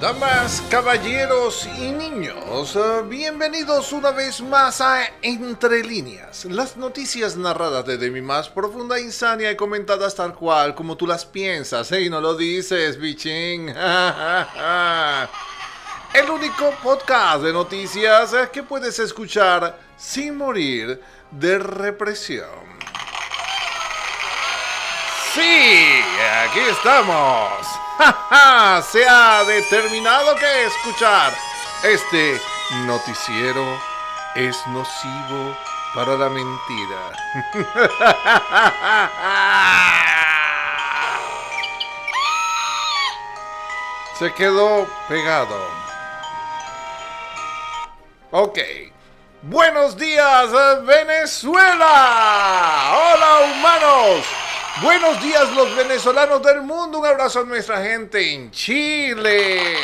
Damas, caballeros y niños, eh, bienvenidos una vez más a Entre Líneas, las noticias narradas desde mi más profunda insania y comentadas tal cual como tú las piensas, ¿eh? y no lo dices, bichín. El único podcast de noticias eh, que puedes escuchar sin morir de represión. Sí, aquí estamos. Se ha determinado que escuchar este noticiero es nocivo para la mentira. Se quedó pegado. Ok. Buenos días, Venezuela. Hola, humanos. Buenos días los venezolanos del mundo, un abrazo a nuestra gente en Chile,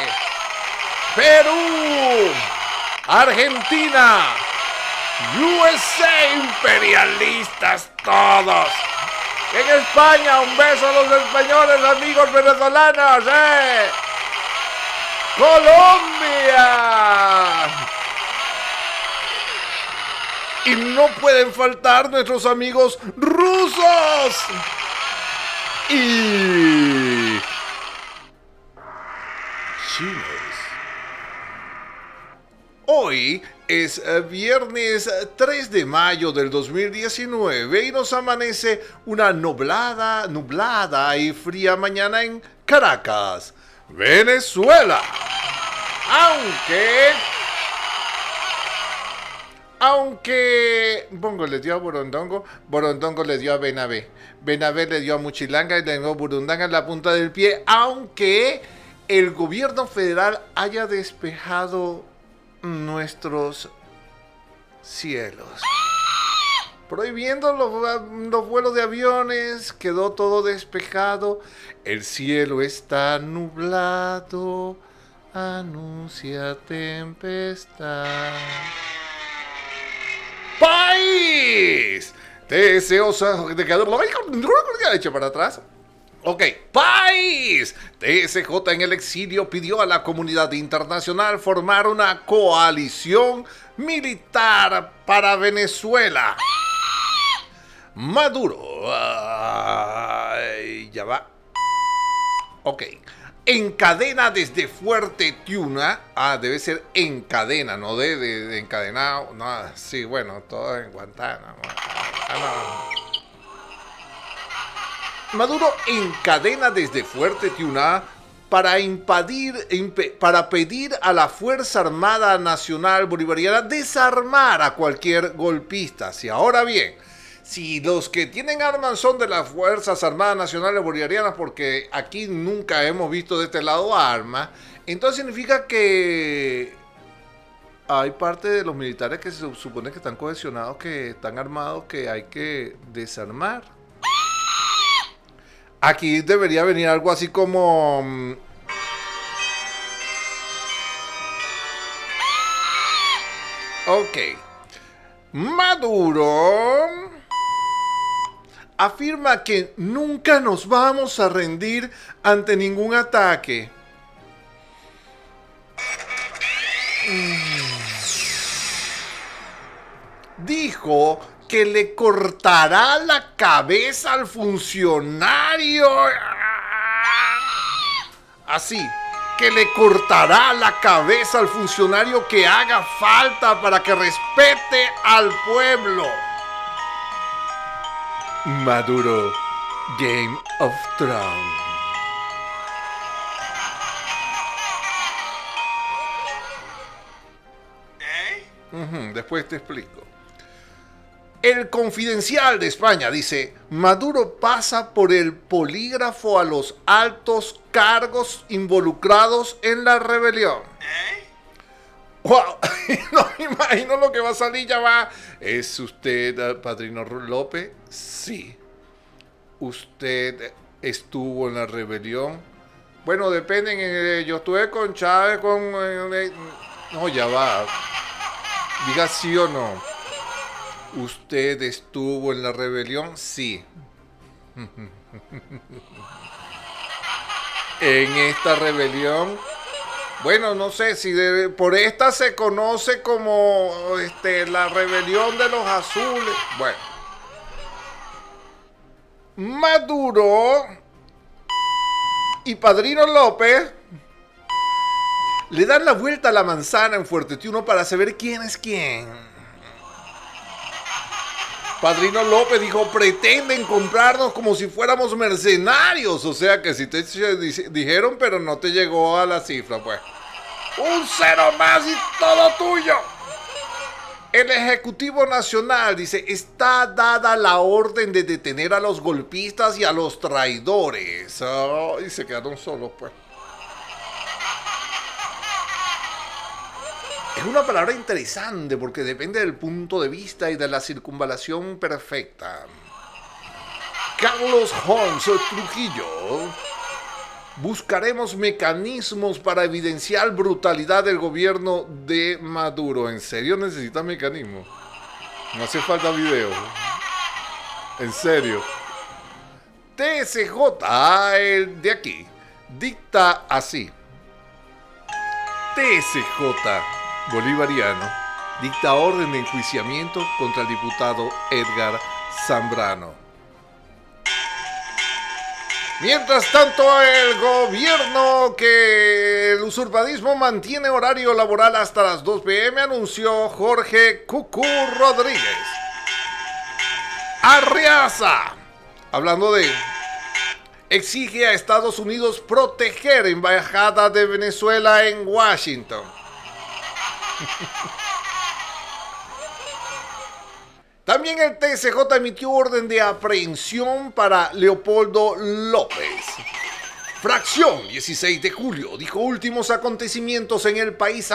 Perú, Argentina, USA, imperialistas todos. En España, un beso a los españoles, amigos venezolanos, ¡eh! Colombia. Y no pueden faltar nuestros amigos rusos y Hoy es eh, viernes 3 de mayo del 2019 y nos amanece una nublada, nublada y fría mañana en Caracas, Venezuela. Aunque aunque Bongo le dio a Borondongo, Borondongo le dio a Benabé. Benabé le dio a Muchilanga y le dio a Burundanga en la punta del pie, aunque el gobierno federal haya despejado nuestros cielos. Prohibiendo los, los, vuelos de aviones, quedó todo despejado, el cielo está nublado, anuncia tempestad país. Deseosa de que lo hecho para atrás. Ok, país. TSJ en el exilio pidió a la comunidad internacional formar una coalición militar para Venezuela. Maduro. ya va. Ok encadena desde Fuerte Tiuna. Ah, debe ser en cadena, no de, de, encadenado. No, sí, bueno, todo en Guantánamo. Ah, Maduro encadena desde Fuerte Tiuna para impedir, para pedir a la Fuerza Armada Nacional Bolivariana desarmar a cualquier golpista. Si ahora bien, si los que tienen armas son de las Fuerzas Armadas Nacionales Bolivarianas, porque aquí nunca hemos visto de este lado armas, entonces significa que hay parte de los militares que se supone que están cohesionados, que están armados, que hay que desarmar. Aquí debería venir algo así como... Mm, ok. Maduro afirma que nunca nos vamos a rendir ante ningún ataque. Dijo que le cortará la cabeza al funcionario. Así, que le cortará la cabeza al funcionario que haga falta para que respete al pueblo. Maduro Game of Thrones. ¿Eh? después te explico. El confidencial de España dice, Maduro pasa por el polígrafo a los altos cargos involucrados en la rebelión. ¿Eh? ¡Wow! no imagino lo que va a salir, ya va. ¿Es usted el Padrino López? Sí. ¿Usted estuvo en la rebelión? Bueno, depende. Eh, yo estuve con Chávez, con... Eh, eh, no, ya va. Diga sí o no. ¿Usted estuvo en la rebelión? Sí. en esta rebelión Bueno, no sé si por esta se conoce como este, la rebelión de los azules. Bueno. Maduro y Padrino López le dan la vuelta a la manzana en Fuertetuno para saber quién es quién. Padrino López dijo, pretenden comprarnos como si fuéramos mercenarios. O sea que si te dijeron, pero no te llegó a la cifra, pues. Un cero más y todo tuyo. El Ejecutivo Nacional dice, está dada la orden de detener a los golpistas y a los traidores. y se quedaron solos, pues. Es una palabra interesante porque depende del punto de vista y de la circunvalación perfecta. Carlos Holmes Trujillo. Buscaremos mecanismos para evidenciar brutalidad del gobierno de Maduro. ¿En serio necesita mecanismos? No hace falta video. En serio. TSJ, ah, de aquí, dicta así. TSJ bolivariano dicta orden de enjuiciamiento contra el diputado Edgar Zambrano. Mientras tanto, el gobierno que el usurpadismo mantiene horario laboral hasta las 2 pm anunció Jorge Cucú Rodríguez. Arriaza, hablando de, exige a Estados Unidos proteger embajada de Venezuela en Washington. También el TSJ emitió orden de aprehensión para Leopoldo López. Fracción 16 de julio dijo últimos acontecimientos en el país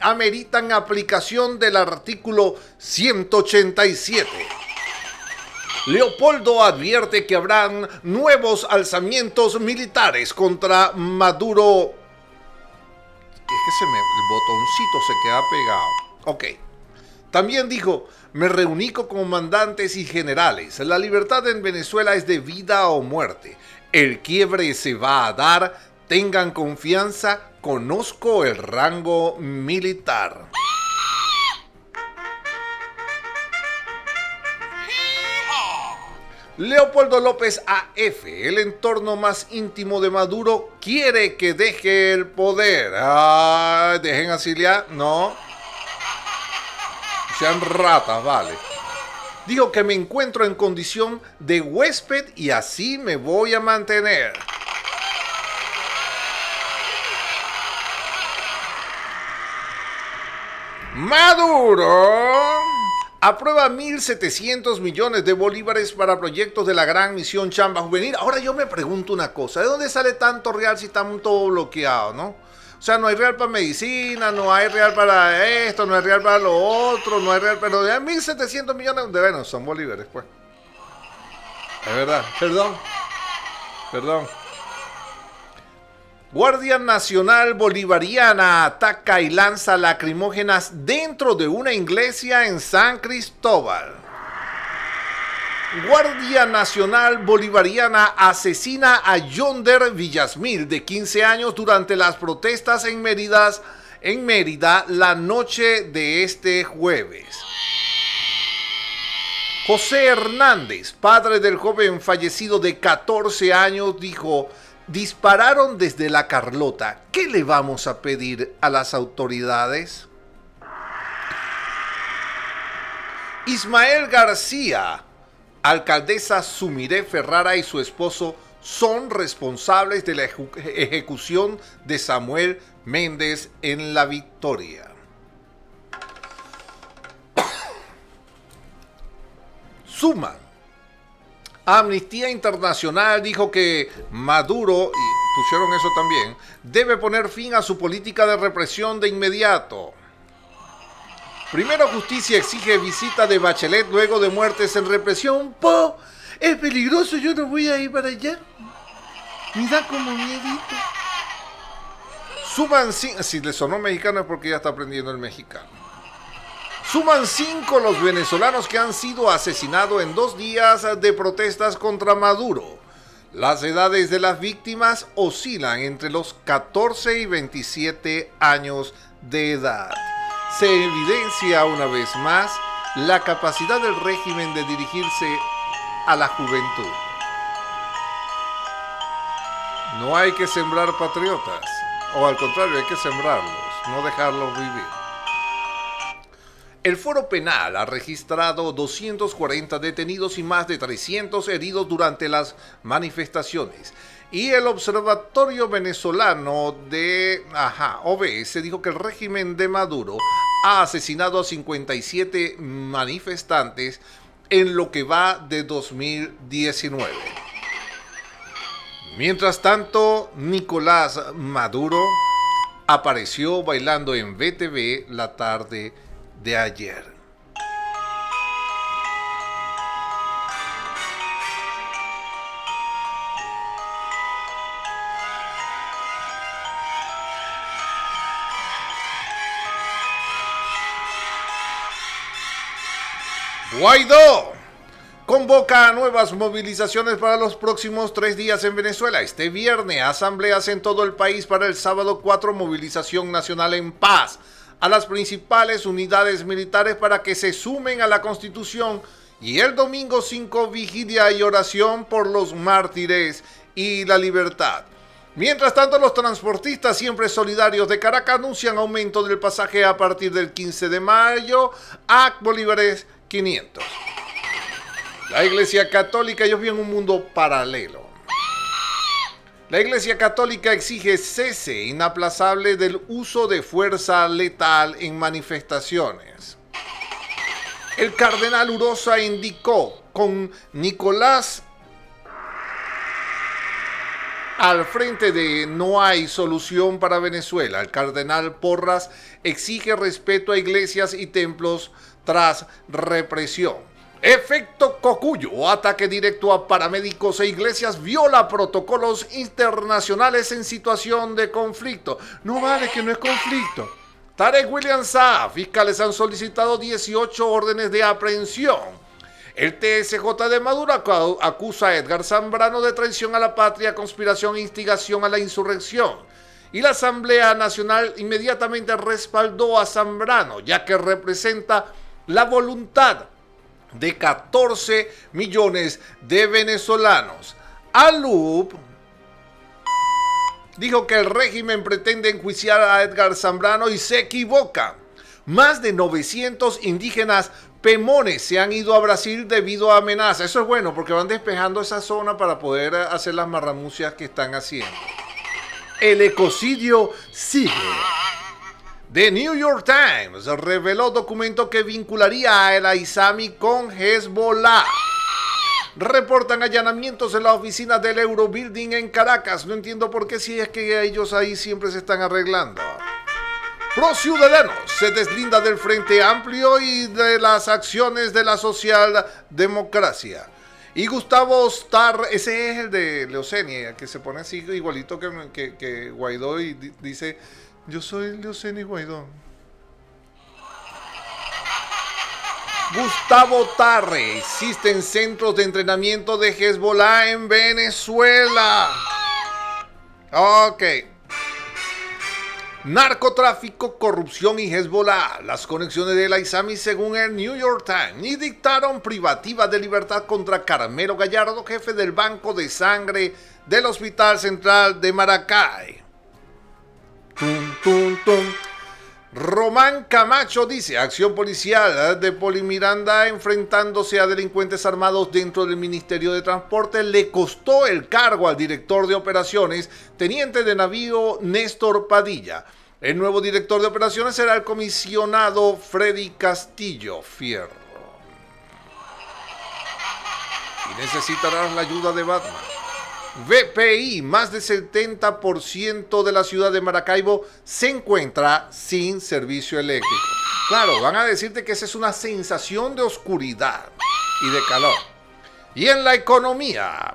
ameritan aplicación del artículo 187. Leopoldo advierte que habrán nuevos alzamientos militares contra Maduro es que se me, el botoncito se queda pegado. Ok. También dijo, me reuní con comandantes y generales. La libertad en Venezuela es de vida o muerte. El quiebre se va a dar. Tengan confianza. Conozco el rango militar. Leopoldo López AF, el entorno más íntimo de Maduro, quiere que deje el poder. Ah, dejen a Cilia, no. Sean ratas, vale. Dijo que me encuentro en condición de huésped y así me voy a mantener. Maduro aprueba 1.700 millones de bolívares para proyectos de la gran misión Chamba Juvenil. Ahora yo me pregunto una cosa, ¿de dónde sale tanto real si estamos todo bloqueado, no? O sea, no hay real para medicina, no hay real para esto, no hay real para lo otro, no hay real, pero de 1.700 millones de bueno, son bolívares, pues. Es verdad, perdón, perdón. Guardia Nacional Bolivariana ataca y lanza lacrimógenas dentro de una iglesia en San Cristóbal. Guardia Nacional Bolivariana asesina a Yonder Villasmil, de 15 años, durante las protestas en Mérida, en Mérida la noche de este jueves. José Hernández, padre del joven fallecido de 14 años, dijo, Dispararon desde la Carlota. ¿Qué le vamos a pedir a las autoridades? Ismael García, alcaldesa Sumiré Ferrara y su esposo son responsables de la ejecución de Samuel Méndez en La Victoria. Suman Amnistía Internacional dijo que Maduro, y pusieron eso también, debe poner fin a su política de represión de inmediato. Primero Justicia exige visita de Bachelet luego de muertes en represión. Po, es peligroso, yo no voy a ir para allá. Me da como miedito. Suban, si le sonó mexicano es porque ya está aprendiendo el mexicano. Suman cinco los venezolanos que han sido asesinados en dos días de protestas contra Maduro. Las edades de las víctimas oscilan entre los 14 y 27 años de edad. Se evidencia una vez más la capacidad del régimen de dirigirse a la juventud. No hay que sembrar patriotas, o al contrario, hay que sembrarlos, no dejarlos vivir. El foro penal ha registrado 240 detenidos y más de 300 heridos durante las manifestaciones. Y el Observatorio Venezolano de ajá, OBS dijo que el régimen de Maduro ha asesinado a 57 manifestantes en lo que va de 2019. Mientras tanto, Nicolás Maduro apareció bailando en BTV la tarde de ayer. Guaidó convoca a nuevas movilizaciones para los próximos tres días en Venezuela. Este viernes, asambleas en todo el país para el sábado 4, movilización nacional en paz a las principales unidades militares para que se sumen a la Constitución y el domingo 5 vigilia y oración por los mártires y la libertad. Mientras tanto, los transportistas siempre solidarios de Caracas anuncian aumento del pasaje a partir del 15 de mayo a bolívares 500. La Iglesia Católica, ellos viven un mundo paralelo. La Iglesia Católica exige cese inaplazable del uso de fuerza letal en manifestaciones. El cardenal Urosa indicó con Nicolás al frente de No hay solución para Venezuela. El cardenal Porras exige respeto a iglesias y templos tras represión. Efecto Cocuyo, ataque directo a paramédicos e iglesias, viola protocolos internacionales en situación de conflicto. No vale que no es conflicto. Tarek William Saab, fiscales han solicitado 18 órdenes de aprehensión. El TSJ de Maduro acusa a Edgar Zambrano de traición a la patria, conspiración e instigación a la insurrección. Y la Asamblea Nacional inmediatamente respaldó a Zambrano, ya que representa la voluntad de 14 millones de venezolanos. Alup dijo que el régimen pretende enjuiciar a Edgar Zambrano y se equivoca. Más de 900 indígenas pemones se han ido a Brasil debido a amenazas. Eso es bueno porque van despejando esa zona para poder hacer las marramucias que están haciendo. El ecocidio sigue. The New York Times reveló documento que vincularía a El Aizami con Hezbollah. Reportan allanamientos en la oficina del Eurobuilding en Caracas. No entiendo por qué si es que ellos ahí siempre se están arreglando. Pro Ciudadanos se deslinda del Frente Amplio y de las acciones de la socialdemocracia. Y Gustavo Starr, ese es el de Leucenia, que se pone así igualito que, que Guaidó y dice yo soy Leoceni Guaidó. Gustavo Tarre. Existen centros de entrenamiento de Hezbollah en Venezuela. Ok. Narcotráfico, corrupción y Hezbollah. Las conexiones de la ISAMI según el New York Times. Y dictaron privativa de libertad contra Carmelo Gallardo, jefe del Banco de Sangre del Hospital Central de Maracay. Román Camacho dice, acción policial de Polimiranda enfrentándose a delincuentes armados dentro del Ministerio de Transporte le costó el cargo al director de operaciones, teniente de navío Néstor Padilla. El nuevo director de operaciones será el comisionado Freddy Castillo Fierro. Y necesitarás la ayuda de Batman. VPI, más del 70% de la ciudad de Maracaibo se encuentra sin servicio eléctrico. Claro, van a decirte que esa es una sensación de oscuridad y de calor. Y en la economía,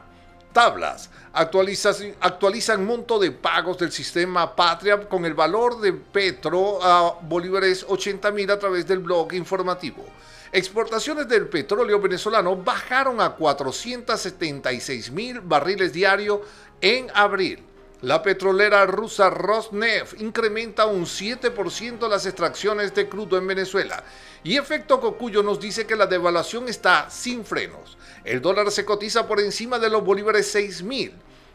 tablas actualizan, actualizan monto de pagos del sistema Patria con el valor de Petro a bolívares 80 mil a través del blog informativo. Exportaciones del petróleo venezolano bajaron a 476 mil barriles diarios en abril. La petrolera rusa Rosneft incrementa un 7% las extracciones de crudo en Venezuela. Y Efecto Cocuyo nos dice que la devaluación está sin frenos. El dólar se cotiza por encima de los bolívares 6 mil.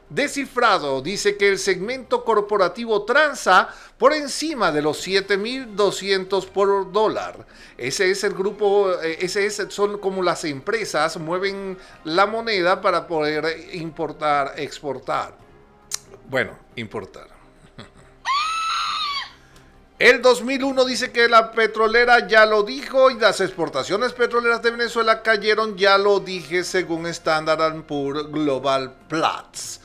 Descifrado dice que el segmento corporativo transa por encima de los 7.200 por dólar. Ese es el grupo, eh, ese es, son como las empresas mueven la moneda para poder importar, exportar. Bueno, importar. El 2001 dice que la petrolera ya lo dijo y las exportaciones petroleras de Venezuela cayeron, ya lo dije, según Standard Poor's Global Platts.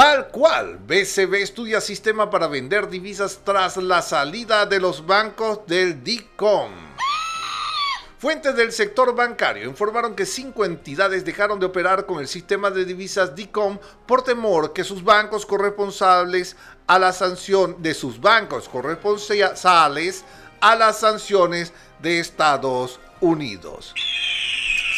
Tal cual, BCB estudia sistema para vender divisas tras la salida de los bancos del DICOM. Fuentes del sector bancario informaron que cinco entidades dejaron de operar con el sistema de divisas DICOM por temor que sus bancos corresponsables a la sanción de sus bancos corresponsales a las sanciones de Estados Unidos.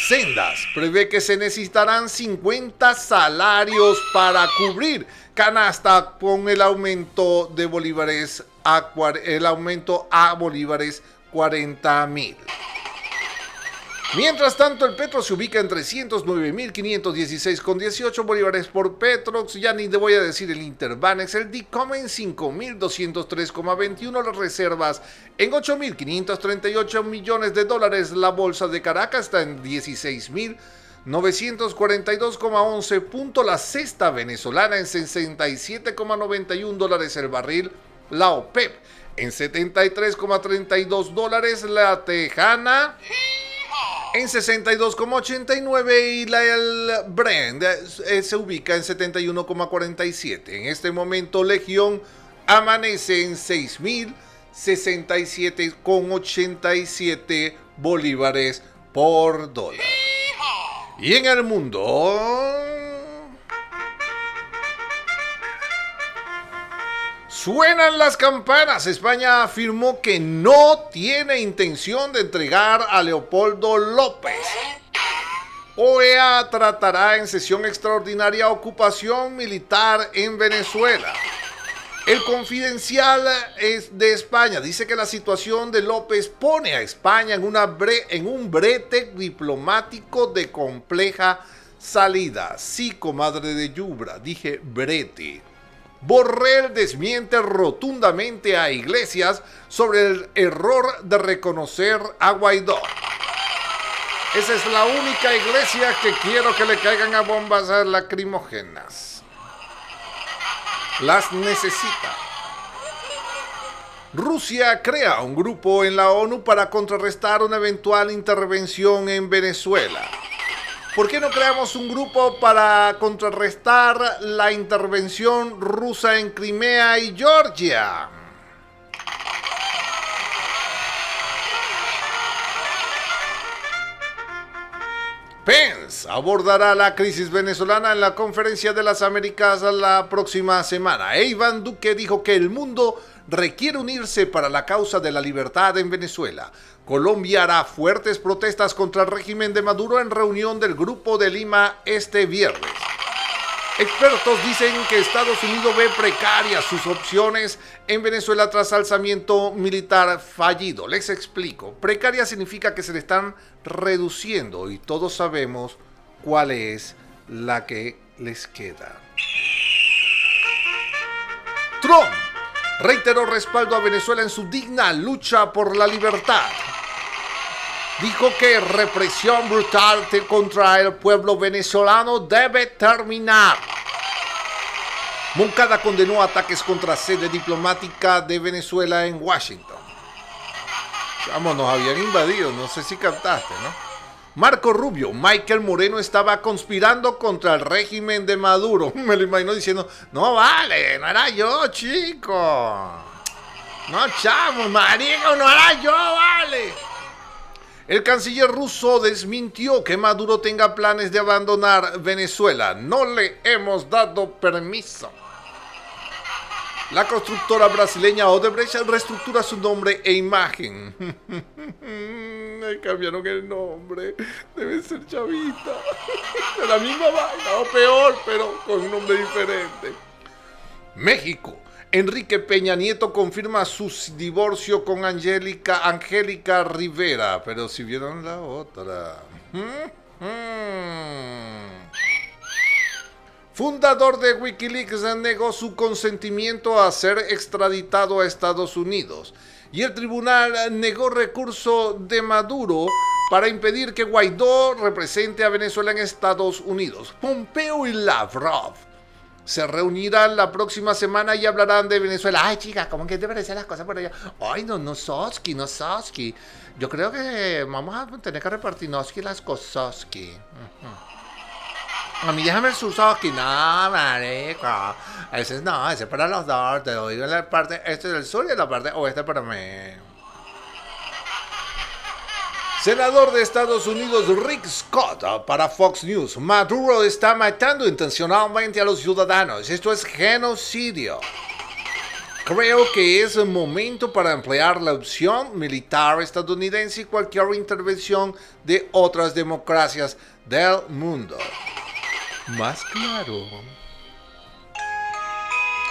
Sendas prevé que se necesitarán 50 salarios para cubrir canasta con el aumento de bolívares a, el aumento a bolívares 40 mil. Mientras tanto, el petro se ubica en 309.516,18 bolívares por Petrox. Ya ni te voy a decir el Interbanex. El DICOM en 5.203,21. Las reservas en 8.538 millones de dólares. La bolsa de Caracas está en 16.942,11 puntos. La cesta venezolana en 67,91 dólares el barril. La OPEP en 73,32 dólares. La Tejana en 62,89 y la el Brand eh, se ubica en 71,47. En este momento Legión amanece en 6.067,87 bolívares por dólar. Y en el mundo... Suenan las campanas. España afirmó que no tiene intención de entregar a Leopoldo López. OEA tratará en sesión extraordinaria ocupación militar en Venezuela. El confidencial es de España dice que la situación de López pone a España en, en un brete diplomático de compleja salida. Sí, comadre de Yubra, dije brete. Borrell desmiente rotundamente a Iglesias sobre el error de reconocer a Guaidó. Esa es la única iglesia que quiero que le caigan a bombas lacrimógenas. Las necesita. Rusia crea un grupo en la ONU para contrarrestar una eventual intervención en Venezuela. ¿Por qué no creamos un grupo para contrarrestar la intervención rusa en Crimea y Georgia? Pence abordará la crisis venezolana en la conferencia de las Américas la próxima semana. E Iván Duque dijo que el mundo requiere unirse para la causa de la libertad en Venezuela. Colombia hará fuertes protestas contra el régimen de Maduro en reunión del Grupo de Lima este viernes. Expertos dicen que Estados Unidos ve precarias sus opciones en Venezuela tras alzamiento militar fallido. Les explico. Precaria significa que se le están reduciendo y todos sabemos cuál es la que les queda. Trump reiteró respaldo a Venezuela en su digna lucha por la libertad dijo que represión brutal contra el pueblo venezolano debe terminar. Moncada condenó ataques contra sede diplomática de Venezuela en Washington. Vamos, nos habían invadido, no sé si captaste, ¿no? Marco Rubio, Michael Moreno estaba conspirando contra el régimen de Maduro. Me lo imagino diciendo, no vale, no era yo, chico. No, chamo, marico, no era yo, vale. El canciller ruso desmintió que Maduro tenga planes de abandonar Venezuela. No le hemos dado permiso. La constructora brasileña Odebrecht reestructura su nombre e imagen. cambiaron el nombre. Debe ser chavita. De la misma vaina, o peor, pero con un nombre diferente. México. Enrique Peña Nieto confirma su divorcio con Angélica, Angélica Rivera. Pero si vieron la otra. ¿Mm? ¿Mm? Fundador de Wikileaks negó su consentimiento a ser extraditado a Estados Unidos y el tribunal negó recurso de Maduro para impedir que Guaidó represente a Venezuela en Estados Unidos. Pompeo y Lavrov se reunirán la próxima semana y hablarán de Venezuela. Ay, chica, ¿cómo que te parecen las cosas por allá? Ay, no, no, Soski, no Soski. Yo creo que vamos a tener que repartir las cosas. A mí déjame el Suzuki. No, marico. Ese no, ese es para los dos. Te doy la parte este del sur y la parte oeste para mí. Senador de Estados Unidos Rick Scott para Fox News. Maduro está matando intencionalmente a los ciudadanos. Esto es genocidio. Creo que es el momento para emplear la opción militar estadounidense y cualquier intervención de otras democracias del mundo más claro.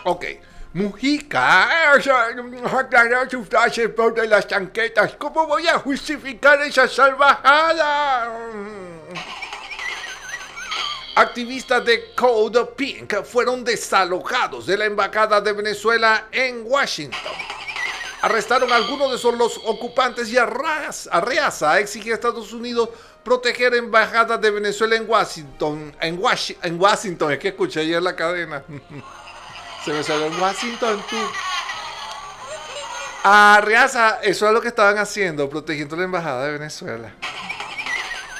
Ok. Mujica, frases por las. ¿Cómo voy a justificar esa salvajada? Activistas de Code Pink fueron desalojados de la embajada de Venezuela en Washington. Arrestaron a algunos de esos los ocupantes y Arreaza exige a Estados Unidos proteger embajadas de Venezuela en Washington. En, Washington, es que escuché ayer la cadena. Se me salió en Washington, tú. Arreaza, eso es lo que estaban haciendo, protegiendo la embajada de Venezuela.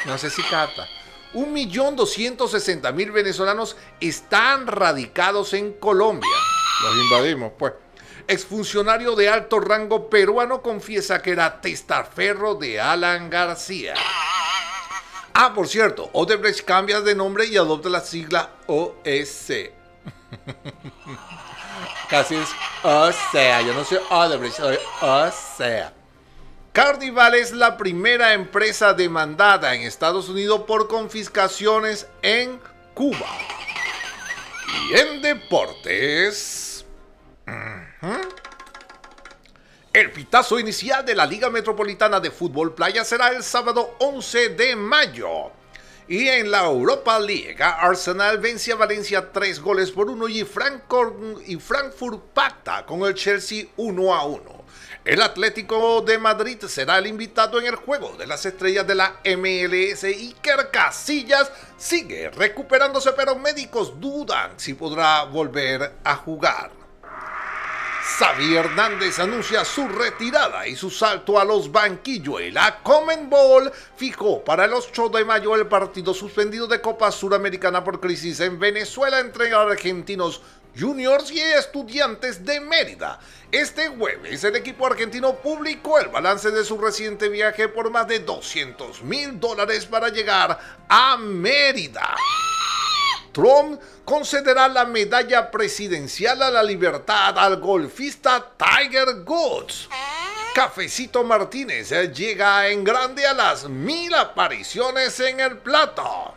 No sé si cata. Un millón doscientos sesenta mil venezolanos están radicados en Colombia. Los invadimos, pues. Exfuncionario de alto rango peruano confiesa que era testaferro de Alan García. Ah, por cierto, Odebrecht cambia de nombre y adopta la sigla OSC. Casi es o sea, yo no soy Odebrecht, soy o sea. Carnival es la primera empresa demandada en Estados Unidos por confiscaciones en Cuba. Y en deportes... El pitazo inicial de la Liga Metropolitana de Fútbol Playa será el sábado 11 de mayo. Y en la Europa League, Arsenal vence a Valencia 3 goles por 1 y, y Frankfurt pacta con el Chelsea 1 a 1. El Atlético de Madrid será el invitado en el juego de las estrellas de la MLS y Casillas sigue recuperándose, pero médicos dudan si podrá volver a jugar. Xavi Hernández anuncia su retirada y su salto a los banquillos. La Common Ball fijó para el 8 de mayo el partido suspendido de Copa Suramericana por crisis en Venezuela entre argentinos Juniors y Estudiantes de Mérida. Este jueves el equipo argentino publicó el balance de su reciente viaje por más de 200 mil dólares para llegar a Mérida. Trump concederá la medalla presidencial a la libertad al golfista Tiger Woods. Cafecito Martínez llega en grande a las mil apariciones en el plato.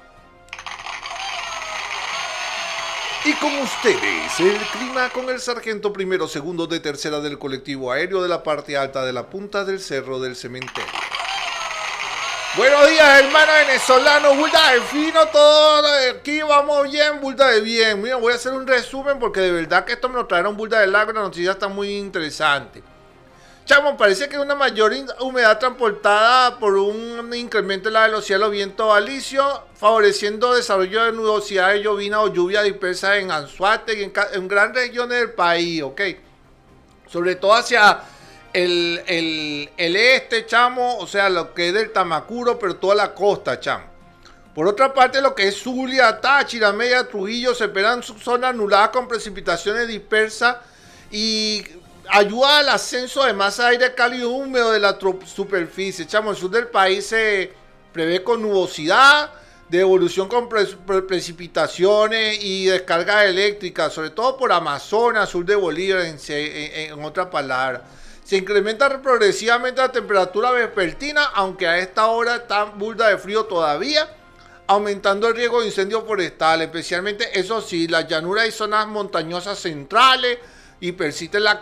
Y con ustedes, el clima con el sargento primero, segundo de tercera del colectivo aéreo de la parte alta de la punta del cerro del cementerio. Buenos días, hermano venezolano, Bulda de fino, todo aquí vamos bien, Bulda de bien. Mira, voy a hacer un resumen porque de verdad que esto me lo trajeron Bulda del Lago la noticia está muy interesante. Chamo, parece que una mayor humedad transportada por un incremento en la velocidad de los vientos alisios, favoreciendo desarrollo de nubosidad de llovina o lluvia dispersa en Anzuate y en, en gran regiones del país, ¿ok? Sobre todo hacia el, el, este, chamo, o sea, lo que es del Tamacuro, pero toda la costa, chamo. Por otra parte, lo que es Zulia, Táchira, Media, Trujillo, se esperan zonas anuladas con precipitaciones dispersas y ayuda al ascenso de masa de aire cálido húmedo de la superficie. Chamo, el sur del país se prevé con nubosidad, de evolución con precipitaciones y descargas eléctricas, sobre todo por Amazonas, sur de Bolívar, en, en, en. Se incrementa progresivamente la temperatura vespertina, aunque a esta hora está burda de frío todavía, aumentando el riesgo de incendios forestales, especialmente, eso sí, las llanuras y zonas montañosas centrales, y persiste la,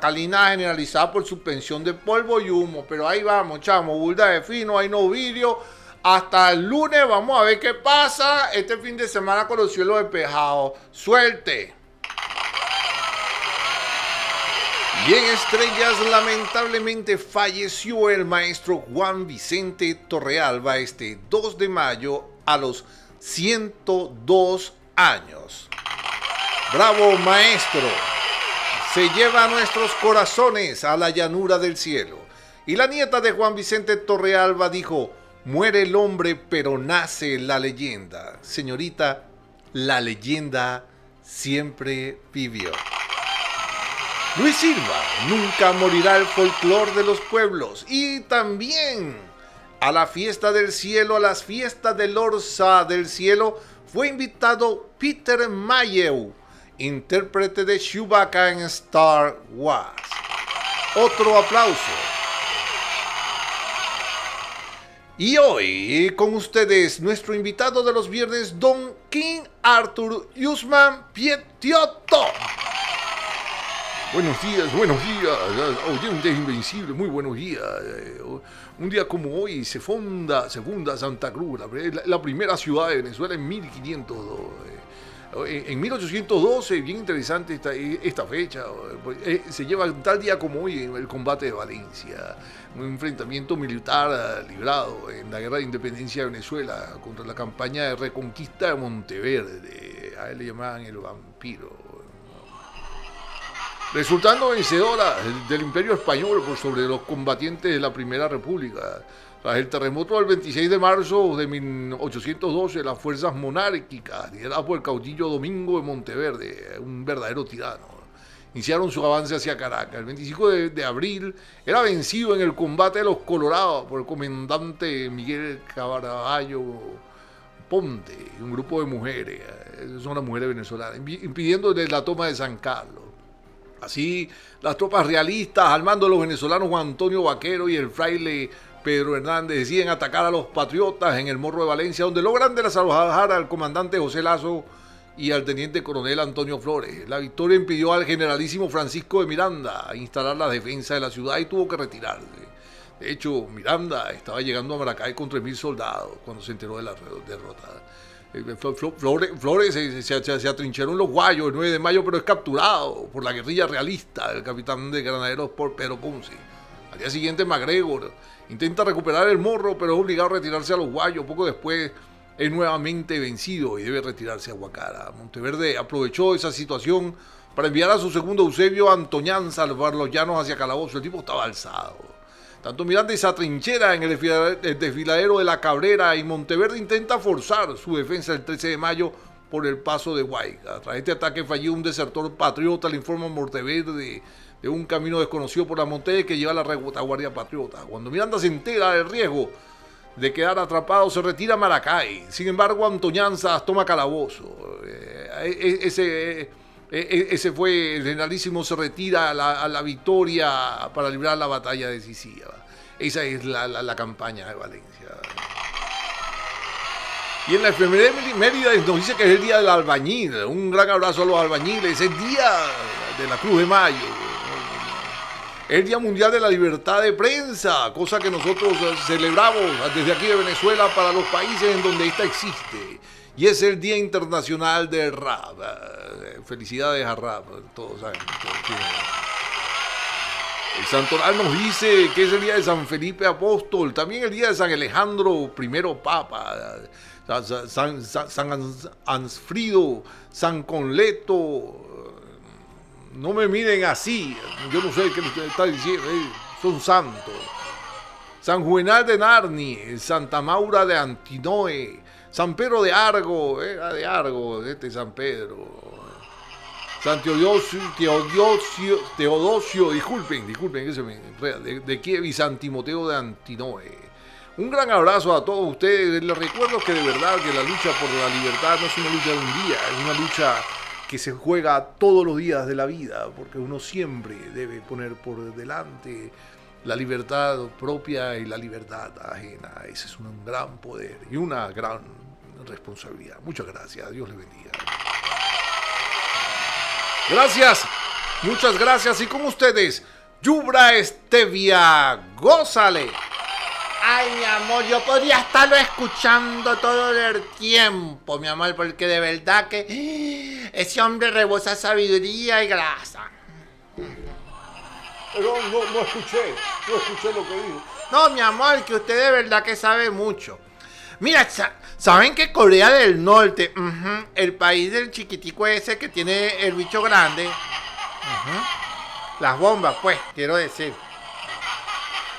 calina generalizada por suspensión de polvo y humo. Pero ahí vamos, chamo, burda de fino, hay no vídeo. Hasta el lunes vamos a ver qué pasa este fin de semana con los cielos despejados. Suerte. Y en Estrellas, lamentablemente falleció el maestro Juan Vicente Torrealba este 2 de mayo a los 102 años. Bravo maestro, se lleva nuestros corazones a la llanura del cielo. Y la nieta de Juan Vicente Torrealba dijo, muere el hombre pero nace la leyenda. Señorita, la leyenda siempre vivió. Luis Silva, nunca morirá el folclor de los pueblos. Y también a la fiesta del cielo, a las fiestas del Orsa del cielo, fue invitado Peter Mayhew, intérprete de Chewbacca en Star Wars. Otro aplauso. Y hoy con ustedes nuestro invitado de los viernes, Don King Arthur Yusman Pietioto. Buenos días, buenos días, oyentes invencible, muy buenos días. Un día como hoy se funda, se funda Santa Cruz, la, primera ciudad de Venezuela en 1502. Eh, en 1812, bien interesante esta, esta fecha, eh, se lleva tal día como hoy en el combate de Valencia, un enfrentamiento militar librado en la guerra de independencia de Venezuela contra la campaña de reconquista de Monteverde, a él le llamaban el vampiro resultando vencedora del Imperio Español sobre los combatientes de la Primera República. Tras el terremoto del 26 de marzo de 1812, las fuerzas monárquicas, lideradas por el caudillo Domingo de Monteverde, un verdadero tirano, iniciaron su avance hacia Caracas. El 25 de, abril era vencido en el combate de los Colorados por el comandante Miguel Caraballo Ponte un grupo de mujeres, son las mujeres venezolanas, impidiendo la toma de San Carlos. Así, las tropas realistas, al mando de los venezolanos Juan Antonio Vaquero y el fraile Pedro Hernández, deciden atacar a los patriotas en el Morro de Valencia, donde logran desalojar al comandante José Lazo y al teniente coronel Antonio Flores. La victoria impidió al generalísimo Francisco de Miranda instalar la defensa de la ciudad y tuvo que retirarse. De hecho, Miranda estaba llegando a Maracay con 3.000 soldados cuando se enteró de la derrota. Eh, Flores, se, atrincheró en los Guayos el 9 de mayo, pero es capturado por la guerrilla realista del capitán de granaderos por Pedro Ponce. Al día siguiente, MacGregor intenta recuperar el morro, pero es obligado a retirarse a los Guayos. Poco después es nuevamente vencido y debe retirarse a Huacara. Monteverde aprovechó esa situación para enviar a su segundo Eusebio Antoñán salvar los llanos hacia Calabozo. El tipo estaba alzado. Tanto Miranda se atrinchera en el desfiladero de la Cabrera y Monteverde intenta forzar su defensa el 13 de mayo por el paso de Guayca. Tras este ataque falló un desertor patriota, le informa Monteverde de un camino desconocido por la montaña que lleva a la retaguardia patriota. Cuando Miranda se entera del riesgo de quedar atrapado, se retira a Maracay. Sin embargo, Antoñanzas toma calabozo. Eh, e, ese e, e, ese fue, el generalísimo se retira a la, victoria para librar la batalla decisiva. Esa es la, campaña de Valencia. Y en la efeméride Mérida nos dice que es el día del albañil. Un gran abrazo a los albañiles. Es el día de la Cruz de Mayo. El Día Mundial de la Libertad de Prensa, cosa que nosotros celebramos desde aquí de Venezuela para los países en donde esta existe. Y es el Día Internacional del Rap. Eh, felicidades a Rap, todos saben. El Santoral nos dice que es el día de San Felipe Apóstol, también el día de San Alejandro I Papa, San, San, Ansfrido, San Conleto. No me miren así, yo no sé qué está diciendo, eh, son santos. San Juvenal de Narni, Santa Maura de Antinoe, San Pedro de Argo, era de Argo, este San Pedro. San Teodosio, Teodosio, disculpen, disculpen que se me de, de Kiev y San Timoteo de Antinoe. Un gran abrazo a todos ustedes. Les recuerdo que de verdad que la lucha por la libertad no es una lucha de un día, es una lucha que se juega todos los días de la vida, porque uno siempre debe poner por delante la libertad propia y la libertad ajena. Ese es un gran poder y una gran responsabilidad. Muchas gracias, Dios le bendiga. Gracias, muchas gracias y con ustedes, Yubra Estevia, gózale. Ay, mi amor, yo podría estarlo escuchando todo el tiempo, mi amor, porque de verdad que ese hombre rebosa sabiduría y grasa. Pero no, no escuché, no escuché lo que dijo. No, mi amor, que usted de verdad que sabe mucho. Mira, ¿saben que Corea del Norte, el país del chiquitico ese que tiene el bicho grande, las bombas, pues, quiero decir,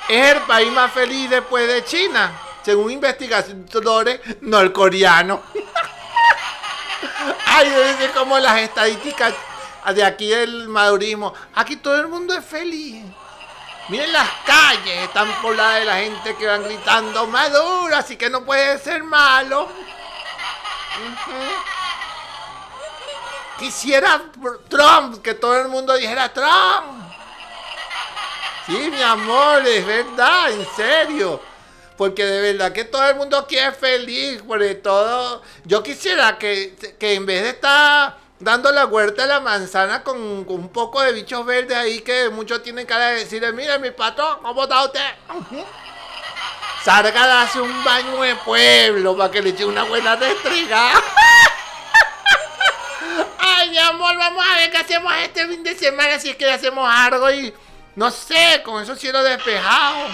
es el país más feliz después de China, según investigadores norcoreanos. Ay, es como las estadísticas de aquí del madurismo. Aquí todo el mundo es feliz. Miren las calles, están pobladas de la gente que van gritando maduro, así que no puede ser malo. Quisiera Trump, que todo el mundo dijera Trump. Sí, mi amor, es verdad, en serio. Porque de verdad que todo el mundo quiere feliz, sobre todo. Yo quisiera que, que en vez de estar dando la huerta de la manzana con, un poco de bichos verdes ahí que muchos tienen cara de decirle, mire mi patrón, ¿cómo está usted? Salga a darse un baño de pueblo para que le eche una buena restriga. Ay, mi amor, vamos a ver qué hacemos este fin de semana si es que hacemos algo y no sé, con esos cielos despejados.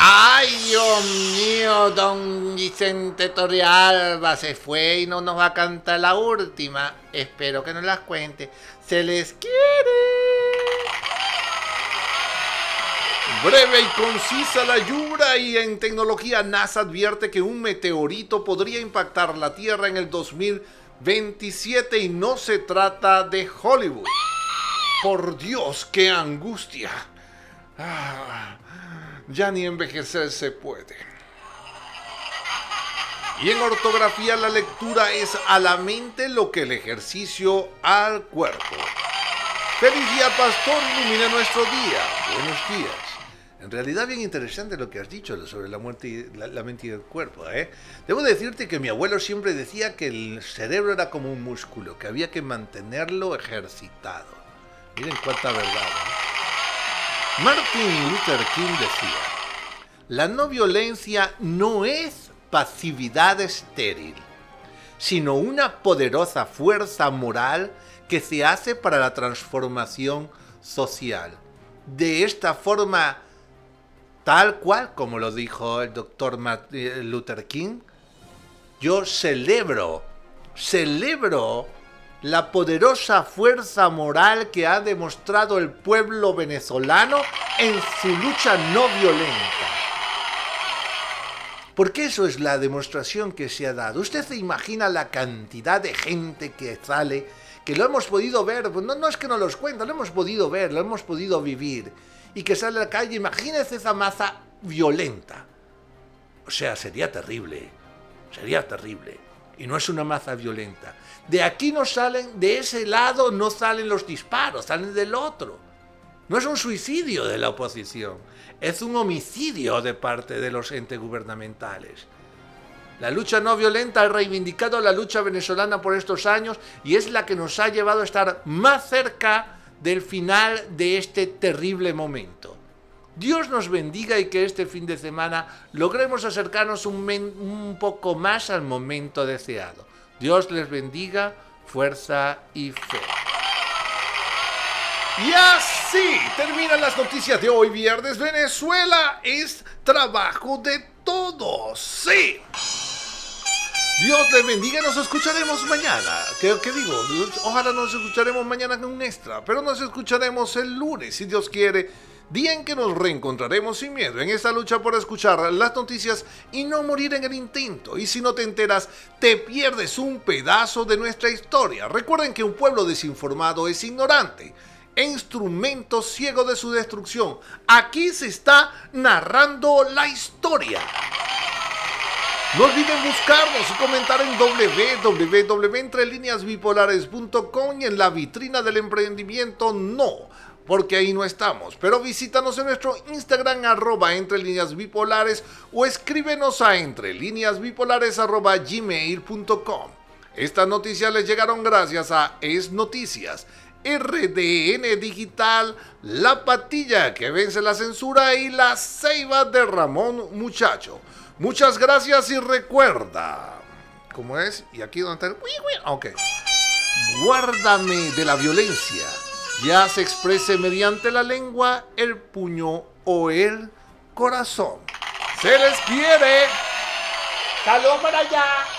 Ay, Dios mío, don Vicente Torrealba se fue y no nos va a cantar la última. Espero que nos las cuente. Se les quiere. Breve y concisa la lluvia y en tecnología NASA advierte que un meteorito podría impactar la Tierra en el 2027 y no se trata de Hollywood. Por Dios, qué angustia. Ah ya ni envejecer se puede. Y en ortografía la lectura es a la mente lo que el ejercicio al cuerpo. Feliz día, pastor, ilumina nuestro día. Buenos días. En realidad bien interesante lo que has dicho sobre la muerte y la, mente y el cuerpo. ¿eh? Debo decirte que mi abuelo siempre decía que el cerebro era como un músculo, que había que mantenerlo ejercitado. Miren cuánta verdad. ¿eh? Martin Luther King decía, la no violencia no es pasividad estéril, sino una poderosa fuerza moral que se hace para la transformación social. De esta forma, tal cual como lo dijo el doctor Martin Luther King, yo celebro, celebro la poderosa fuerza moral que ha demostrado el pueblo venezolano en su lucha no violenta. Porque eso es la demostración que se ha dado. Usted se imagina la cantidad de gente que sale, que lo hemos podido ver, no, no es que nos los cuenta, lo hemos podido ver, lo hemos podido vivir, y que sale a la calle, imagínese esa masa violenta. O sea, sería terrible, sería terrible. Y no es una masa violenta. De aquí no salen, de ese lado no salen los disparos, salen del otro. No es un suicidio de la oposición, es un homicidio de parte de los entes gubernamentales. La lucha no violenta ha reivindicado la lucha venezolana por estos años y es la que nos ha llevado a estar más cerca del final de este terrible momento. Dios nos bendiga y que este fin de semana logremos acercarnos un, un poco más al momento deseado. Dios les bendiga, fuerza y fe. Y así terminan las noticias de hoy viernes. Venezuela es trabajo de todos. Sí. Dios les bendiga, nos escucharemos mañana. ¿Qué, ¿Qué, digo? Ojalá nos escucharemos mañana con un extra, pero nos escucharemos el lunes, si Dios quiere día en que nos reencontraremos sin miedo en esta lucha por escuchar las noticias y no morir en el intento. Y si no te enteras, te pierdes un pedazo de nuestra historia. Recuerden que un pueblo desinformado es ignorante e instrumento ciego de su destrucción. Aquí se está narrando la historia. No olviden buscarnos y comentar en www.entrelineasbipolares.com y en la vitrina del emprendimiento no, porque ahí no estamos. Pero visítanos en nuestro Instagram arroba entre líneas bipolares o escríbenos a entre líneas bipolares arroba gmail.com. Estas noticias les llegaron gracias a Es Noticias. RDN Digital, La Patilla que vence la censura y La Ceiba de Ramón Muchacho. Muchas gracias y recuerda, ¿cómo es? Y aquí donde está el... Ok. Guárdame de la violencia, ya se exprese mediante la lengua, el puño o el corazón. Se les quiere. ¡Salud para allá!